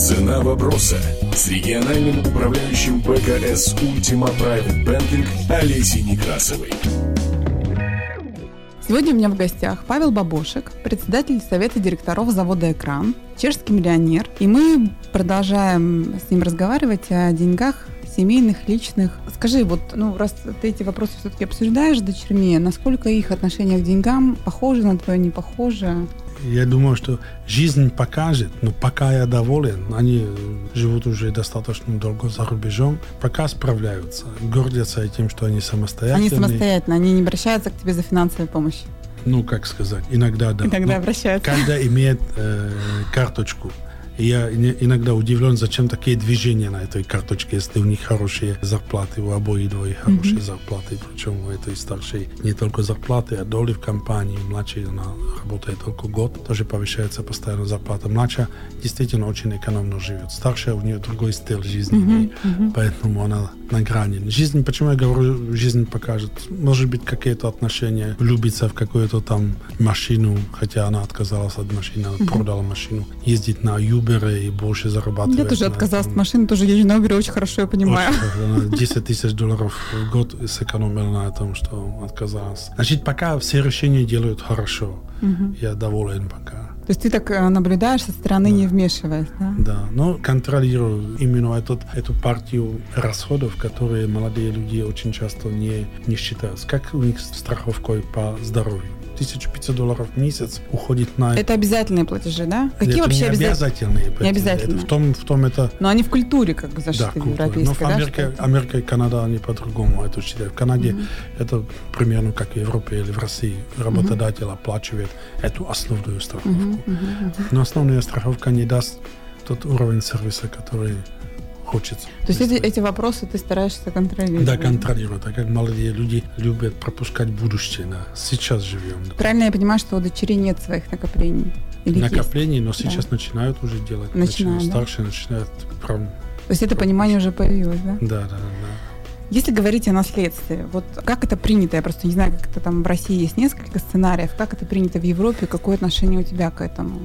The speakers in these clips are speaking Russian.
Цена вопроса с региональным управляющим БКС «Ультима Private Banking» Олесей Некрасовой. Сегодня у меня в гостях Павел Бабошек, председатель Совета директоров завода «Экран», чешский миллионер. И мы продолжаем с ним разговаривать о деньгах семейных, личных. Скажи, вот, ну, раз ты эти вопросы все-таки обсуждаешь с дочерьми, насколько их отношение к деньгам похоже на твое, не похоже? Я думаю, что жизнь покажет, но пока я доволен, они живут уже достаточно долго за рубежом, пока справляются, гордятся тем, что они самостоятельные. Они самостоятельно, они не обращаются к тебе за финансовой помощью? Ну, как сказать, иногда да. Иногда но обращаются. Каждый имеет э, карточку я иногда удивлен, зачем такие движения на этой карточке, если у них хорошие зарплаты, у обоих двоих хорошие mm-hmm. зарплаты, причем у этой старшей не только зарплаты, а доли в компании, младшей она работает только год, тоже повышается постоянно зарплата. Младшая действительно очень экономно живет, старшая у нее другой стиль жизни, mm-hmm. Mm-hmm. поэтому она на грани. Жизнь, почему я говорю, жизнь покажет, может быть какие-то отношения, влюбиться в какую-то там машину, хотя она отказалась от машины, она mm-hmm. продала машину, ездить на Юбе Uber и больше зарабатывает. Я тоже отказалась от машины, тоже езжу на Uber, очень хорошо я понимаю. Очень, 10 тысяч долларов в год сэкономила на том, что отказалась. Значит, пока все решения делают хорошо. Угу. Я доволен пока. То есть ты так э, наблюдаешь со стороны, да. не вмешиваясь, да? Да, но контролирую именно этот, эту партию расходов, которые молодые люди очень часто не, не считают. Как у них страховкой по здоровью? 1500 долларов в месяц уходит на... Это обязательные платежи, да? Какие это вообще не обязательные платежи? Не обязательные. Это в, том, в том это... Но они в культуре как бы зашиты да, европейской, Но в Америке, да, Америка и Канада, они по-другому это считают. В Канаде mm-hmm. это примерно как в Европе или в России. Работодатель mm-hmm. оплачивает эту основную страховку. Mm-hmm. Mm-hmm. Но основная страховка не даст тот уровень сервиса, который хочется. То есть эти, эти вопросы ты стараешься контролировать? Да, контролировать. Так как молодые люди любят пропускать будущее. Да. Сейчас живем. Да. Правильно я понимаю, что у дочерей нет своих накоплений? Или накоплений, есть? но сейчас да. начинают уже делать. Начинают, да? Старшие начинают прям... То есть это понимание уже появилось, да? Да, да, да. Если говорить о наследстве, вот как это принято, я просто не знаю, как это там в России есть несколько сценариев, как это принято в Европе, какое отношение у тебя к этому?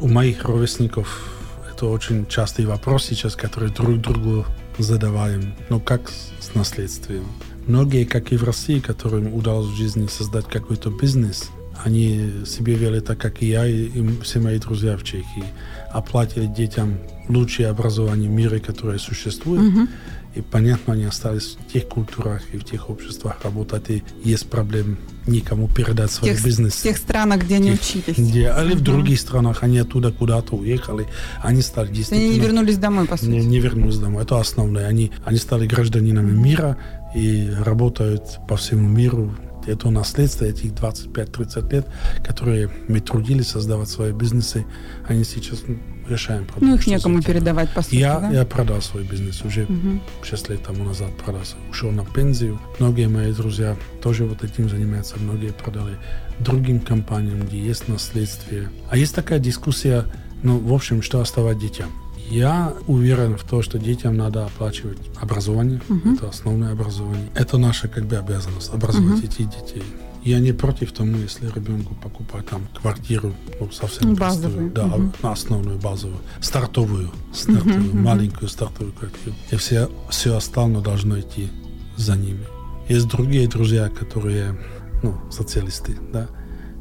У моих ровесников это очень частый вопрос сейчас, который друг другу задаваем. Но как с наследствием? Многие, как и в России, которым удалось в жизни создать какой-то бизнес, они себе вели так, как и я, и все мои друзья в Чехии. Оплатили детям лучшее образование в мире, которое существует. Mm-hmm. И понятно, они остались в тех культурах и в тех обществах работать, и есть проблем никому передать свой тех, бизнес. В тех странах, где они учились. Где, или в других странах, они оттуда куда-то уехали, они стали действительно... Они не вернулись домой, по сути. Не, не вернулись домой, это основное. Они, они стали гражданинами мира и работают по всему миру, это наследство этих 25-30 лет, которые мы трудились создавать свои бизнесы, они сейчас решаем проблему. Ну, их некому передавать, по сути, я, да? я продал свой бизнес уже угу. 6 лет тому назад продался. Ушел на пенсию. Многие мои друзья тоже вот этим занимаются. Многие продали другим компаниям, где есть наследствие. А есть такая дискуссия, ну, в общем, что оставать детям. Я уверен в том, что детям надо оплачивать образование. Угу. Это основное образование. Это наша как бы обязанность образовать угу. этих детей. Я не против тому, если ребенку покупать там квартиру, ну, совсем базовую, да, угу. на основную базовую, стартовую, стартовую угу. маленькую стартовую квартиру. И все, все остальное должно идти за ними. Есть другие друзья, которые, ну, социалисты, да,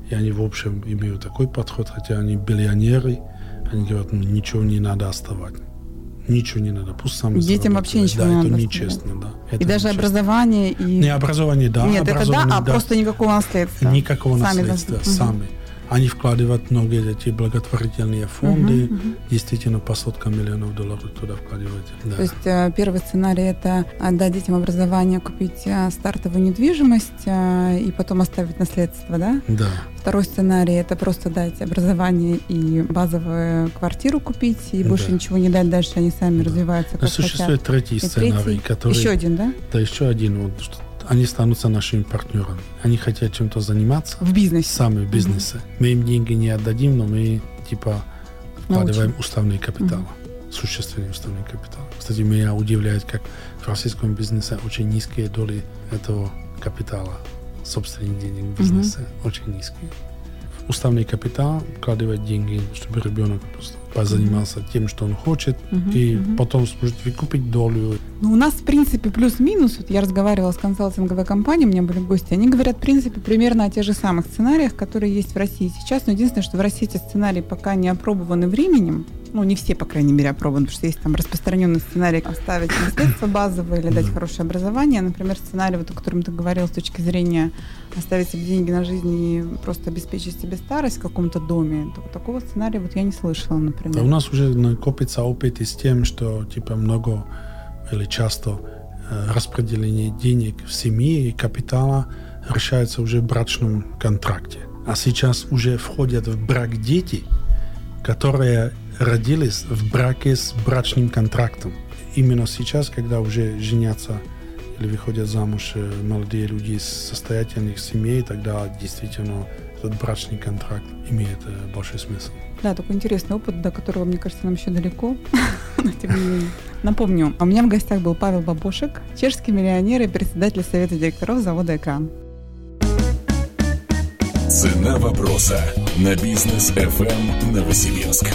и они, в общем, имеют такой подход, хотя они биллионеры, они говорят, ничего не надо оставать. Ничего не надо, пусть сами Детям вообще ничего да, не это надо. нечестно, да. Это и даже образование и... Не, образование, да. Нет, образование, это да, а да. просто никакого наследства. Никакого сами наследства, должны. сами. Угу. Они вкладывают многие эти благотворительные фонды, угу, угу. действительно по соткам миллионов долларов туда вкладывают. Да. То есть первый сценарий это отдать детям образование, купить стартовую недвижимость и потом оставить наследство, да? Да. Второй сценарий это просто дать образование и базовую квартиру купить, и больше да. ничего не дать дальше, они сами да. развиваются. Как Но существует хотят. третий сценарий, третий, который... Еще один, да? Да, еще один. Вот, что они станутся нашими партнерами. Они хотят чем-то заниматься. В бизнесе. Сами в бизнесе. Mm-hmm. Мы им деньги не отдадим, но мы типа вкладываем Научим. уставный капитал. Mm-hmm. Существенный уставный капитал. Кстати, меня удивляет, как в российском бизнесе очень низкие доли этого капитала, собственных денег в бизнесе. Mm-hmm. Очень низкие. уставный капитал, вкладывать деньги, чтобы ребенок просто позанимался тем, что он хочет, Мгм, и мгм. потом сможет выкупить долю. Ну, у нас, в принципе, плюс-минус. Вот я разговаривала с консалтинговой компанией, у меня были гости. Они говорят, в принципе, примерно о тех же самых сценариях, которые есть в России сейчас. Но единственное, что в России эти сценарии пока не опробованы временем. Ну, не все, по крайней мере, опробованы, потому что есть там распространенный сценарий оставить наследство базовое или дать хорошее образование. Например, сценарий, вот, о котором ты говорил, с точки зрения оставить себе деньги на жизнь и просто обеспечить себе старость в каком-то доме. Так- Такого сценария вот я не слышала, например. А у нас уже накопится опыт и с тем, что типа много или часто распределение денег в семье и капитала решается уже в брачном контракте. А сейчас уже входят в брак дети, которые родились в браке с брачным контрактом. Именно сейчас, когда уже женятся или выходят замуж молодые люди из состоятельных семей, тогда действительно этот брачный контракт имеет э, большой смысл. Да, такой интересный опыт, до которого, мне кажется, нам еще далеко. Но тем не менее. Напомню, у меня в гостях был Павел Бабошек, чешский миллионер и председатель Совета директоров завода «Экран». Цена вопроса на бизнес FM Новосибирск.